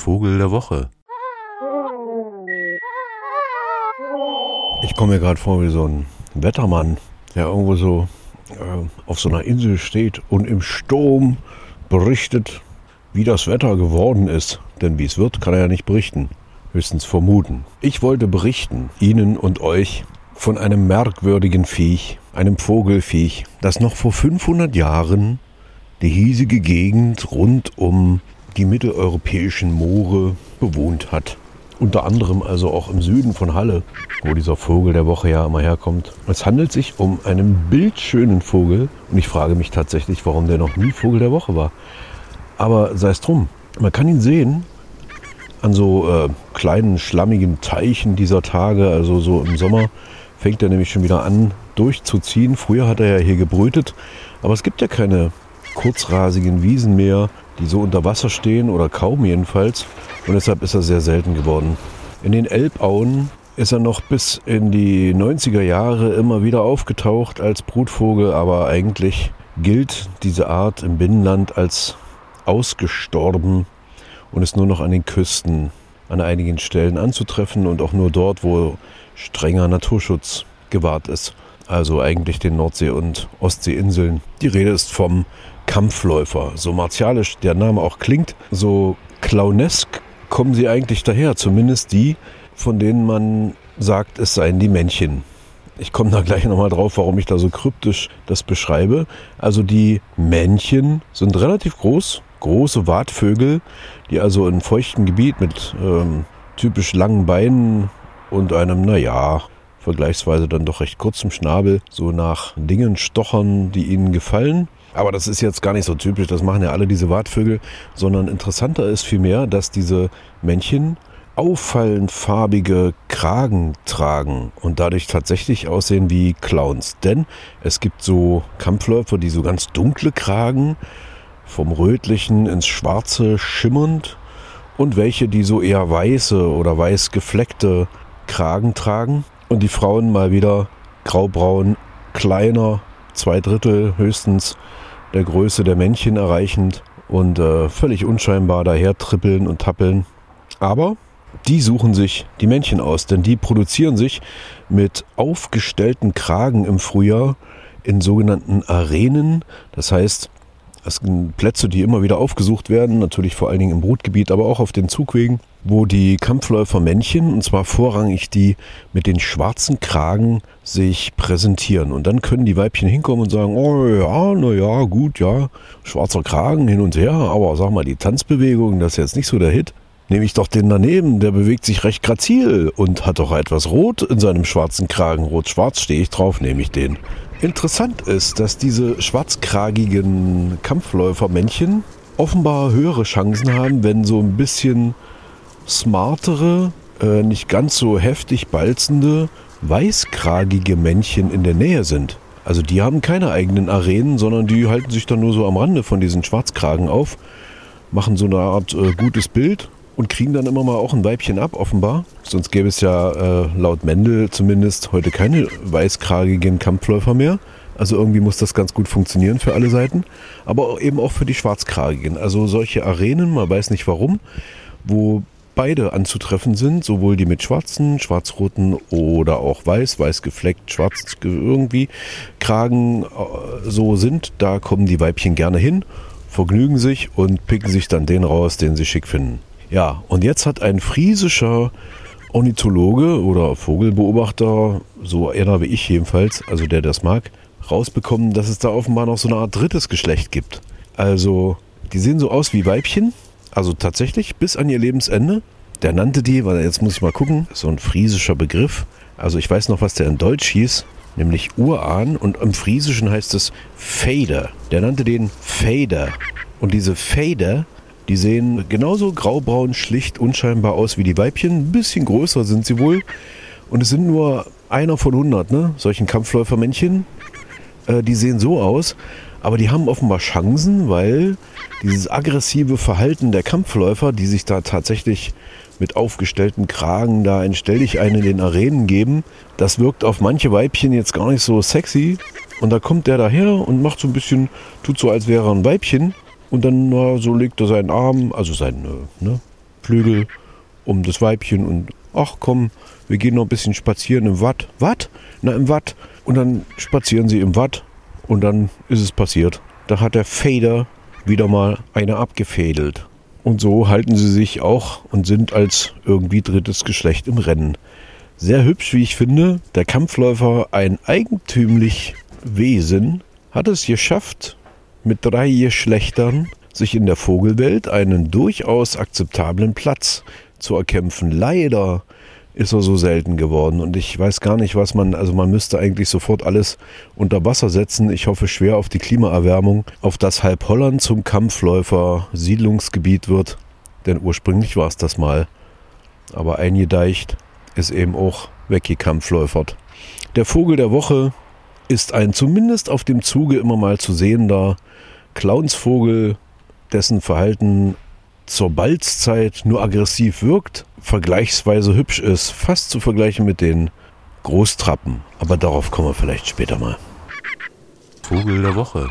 Vogel der Woche. Ich komme mir gerade vor wie so ein Wettermann, der irgendwo so äh, auf so einer Insel steht und im Sturm berichtet, wie das Wetter geworden ist. Denn wie es wird, kann er ja nicht berichten, höchstens vermuten. Ich wollte berichten, Ihnen und euch, von einem merkwürdigen Viech, einem Vogelviech, das noch vor 500 Jahren die hiesige Gegend rund um die mitteleuropäischen Moore bewohnt hat. Unter anderem also auch im Süden von Halle, wo dieser Vogel der Woche ja immer herkommt. Es handelt sich um einen bildschönen Vogel und ich frage mich tatsächlich, warum der noch nie Vogel der Woche war. Aber sei es drum, man kann ihn sehen an so äh, kleinen schlammigen Teichen dieser Tage, also so im Sommer fängt er nämlich schon wieder an durchzuziehen. Früher hat er ja hier gebrütet, aber es gibt ja keine kurzrasigen Wiesen mehr, die so unter Wasser stehen oder kaum jedenfalls. Und deshalb ist er sehr selten geworden. In den Elbauen ist er noch bis in die 90er Jahre immer wieder aufgetaucht als Brutvogel, aber eigentlich gilt diese Art im Binnenland als ausgestorben und ist nur noch an den Küsten an einigen Stellen anzutreffen und auch nur dort, wo strenger Naturschutz gewahrt ist. Also eigentlich den Nordsee- und Ostseeinseln. Die Rede ist vom Kampfläufer. So martialisch der Name auch klingt, so clownesk kommen sie eigentlich daher. Zumindest die, von denen man sagt, es seien die Männchen. Ich komme da gleich nochmal drauf, warum ich da so kryptisch das beschreibe. Also die Männchen sind relativ groß, große Wartvögel, die also in feuchtem Gebiet mit ähm, typisch langen Beinen und einem, naja, vergleichsweise dann doch recht kurzem Schnabel so nach Dingen stochern, die ihnen gefallen. Aber das ist jetzt gar nicht so typisch, das machen ja alle diese Wartvögel, sondern interessanter ist vielmehr, dass diese Männchen auffallend farbige Kragen tragen und dadurch tatsächlich aussehen wie Clowns. Denn es gibt so Kampfläufer, die so ganz dunkle Kragen, vom rötlichen ins schwarze schimmernd und welche, die so eher weiße oder weiß gefleckte Kragen tragen und die Frauen mal wieder graubraun, kleiner, zwei Drittel höchstens der Größe der Männchen erreichend und äh, völlig unscheinbar daher trippeln und tappeln. Aber die suchen sich die Männchen aus, denn die produzieren sich mit aufgestellten Kragen im Frühjahr in sogenannten Arenen. Das heißt, es sind Plätze, die immer wieder aufgesucht werden, natürlich vor allen Dingen im Brutgebiet, aber auch auf den Zugwegen, wo die Kampfläufermännchen, und zwar vorrangig die mit den schwarzen Kragen, sich präsentieren. Und dann können die Weibchen hinkommen und sagen, oh ja, na ja, gut, ja, schwarzer Kragen hin und her, aber sag mal, die Tanzbewegung, das ist jetzt nicht so der Hit. Nehme ich doch den daneben, der bewegt sich recht grazil und hat doch etwas Rot in seinem schwarzen Kragen. Rot-Schwarz stehe ich drauf, nehme ich den. Interessant ist, dass diese schwarzkragigen Kampfläufermännchen offenbar höhere Chancen haben, wenn so ein bisschen smartere, äh, nicht ganz so heftig balzende, weißkragige Männchen in der Nähe sind. Also die haben keine eigenen Arenen, sondern die halten sich dann nur so am Rande von diesen Schwarzkragen auf, machen so eine Art äh, gutes Bild und kriegen dann immer mal auch ein Weibchen ab, offenbar. Sonst gäbe es ja äh, laut Mendel zumindest heute keine weißkragigen Kampfläufer mehr. Also irgendwie muss das ganz gut funktionieren für alle Seiten. Aber eben auch für die schwarzkragigen. Also solche Arenen, man weiß nicht warum, wo beide anzutreffen sind, sowohl die mit schwarzen, schwarz-roten oder auch weiß, weiß gefleckt, schwarz irgendwie Kragen äh, so sind, da kommen die Weibchen gerne hin, vergnügen sich und picken sich dann den raus, den sie schick finden. Ja, und jetzt hat ein friesischer Ornithologe oder Vogelbeobachter, so einer wie ich jedenfalls, also der das mag, rausbekommen, dass es da offenbar noch so eine Art drittes Geschlecht gibt. Also, die sehen so aus wie Weibchen, also tatsächlich bis an ihr Lebensende. Der nannte die, weil jetzt muss ich mal gucken, so ein friesischer Begriff. Also ich weiß noch, was der in Deutsch hieß, nämlich Urahn und im Friesischen heißt es Fader. Der nannte den Fader. Und diese Fader die sehen genauso graubraun, schlicht, unscheinbar aus wie die Weibchen. Ein bisschen größer sind sie wohl. Und es sind nur einer von 100, ne? Solchen Kampfläufermännchen. Äh, die sehen so aus. Aber die haben offenbar Chancen, weil dieses aggressive Verhalten der Kampfläufer, die sich da tatsächlich mit aufgestellten Kragen da ein Stell dich ein in den Arenen geben, das wirkt auf manche Weibchen jetzt gar nicht so sexy. Und da kommt der daher und macht so ein bisschen, tut so, als wäre er ein Weibchen und dann na, so legt er seinen Arm, also seinen äh, ne, Flügel um das Weibchen und ach komm, wir gehen noch ein bisschen spazieren im Watt. Watt? Na, im Watt. Und dann spazieren sie im Watt und dann ist es passiert. Da hat der Fader wieder mal eine abgefädelt. Und so halten sie sich auch und sind als irgendwie drittes Geschlecht im Rennen. Sehr hübsch, wie ich finde. Der Kampfläufer, ein eigentümlich Wesen, hat es geschafft, mit drei Geschlechtern sich in der Vogelwelt einen durchaus akzeptablen Platz zu erkämpfen. Leider ist er so selten geworden und ich weiß gar nicht, was man, also man müsste eigentlich sofort alles unter Wasser setzen. Ich hoffe schwer auf die Klimaerwärmung, auf das halb Holland zum Kampfläufer Siedlungsgebiet wird, denn ursprünglich war es das mal. Aber eingedeicht ist eben auch weggekampfläufert. Der Vogel der Woche ist ein zumindest auf dem Zuge immer mal zu sehender Clownsvogel, dessen Verhalten zur Balzzeit nur aggressiv wirkt, vergleichsweise hübsch ist, fast zu vergleichen mit den Großtrappen. Aber darauf kommen wir vielleicht später mal. Vogel der Woche.